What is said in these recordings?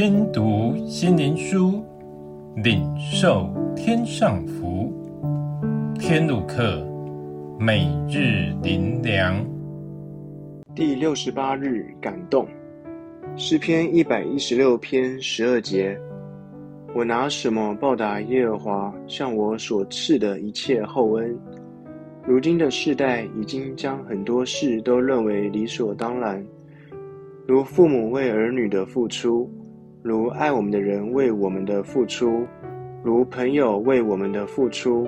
听读心灵书，领受天上福。天路客，每日灵粮。第六十八日感动，诗篇一百一十六篇十二节：我拿什么报答耶和华向我所赐的一切厚恩？如今的世代已经将很多事都认为理所当然，如父母为儿女的付出。如爱我们的人为我们的付出，如朋友为我们的付出，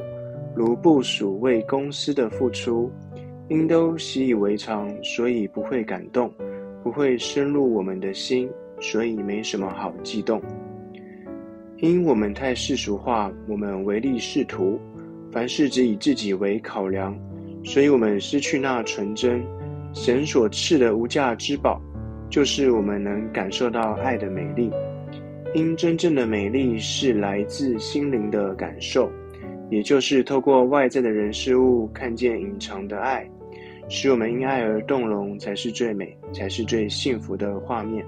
如部属为公司的付出，因都习以为常，所以不会感动，不会深入我们的心，所以没什么好激动。因我们太世俗化，我们唯利是图，凡事只以自己为考量，所以我们失去那纯真，神所赐的无价之宝。就是我们能感受到爱的美丽，因真正的美丽是来自心灵的感受，也就是透过外在的人事物看见隐藏的爱，使我们因爱而动容，才是最美，才是最幸福的画面。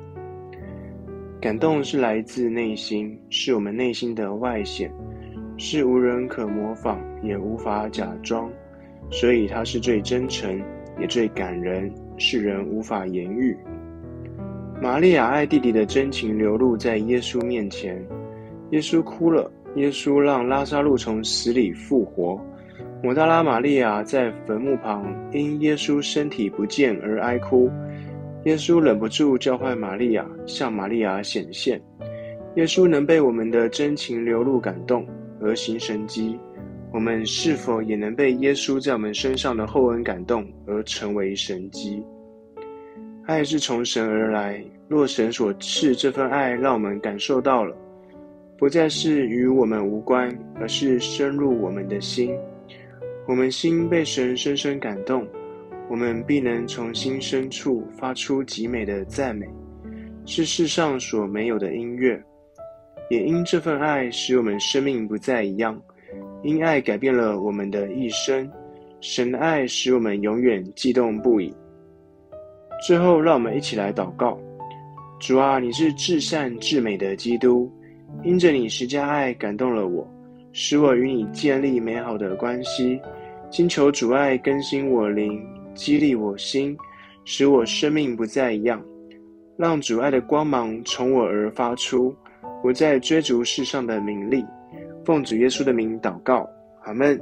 感动是来自内心，是我们内心的外显，是无人可模仿，也无法假装，所以它是最真诚，也最感人，是人无法言喻。玛利亚爱弟弟的真情流露在耶稣面前，耶稣哭了。耶稣让拉撒路从死里复活。抹大拉玛利亚在坟墓旁因耶稣身体不见而哀哭。耶稣忍不住叫唤玛利亚，向玛利亚显现。耶稣能被我们的真情流露感动而行神迹，我们是否也能被耶稣在我们身上的厚恩感动而成为神迹？爱是从神而来，若神所赐这份爱，让我们感受到了，不再是与我们无关，而是深入我们的心。我们心被神深深感动，我们必能从心深处发出极美的赞美，是世上所没有的音乐。也因这份爱，使我们生命不再一样，因爱改变了我们的一生。神的爱使我们永远激动不已。最后，让我们一起来祷告：主啊，你是至善至美的基督，因着你十加爱感动了我，使我与你建立美好的关系。今求主爱更新我灵，激励我心，使我生命不再一样。让主爱的光芒从我而发出，不再追逐世上的名利。奉主耶稣的名祷告，阿门。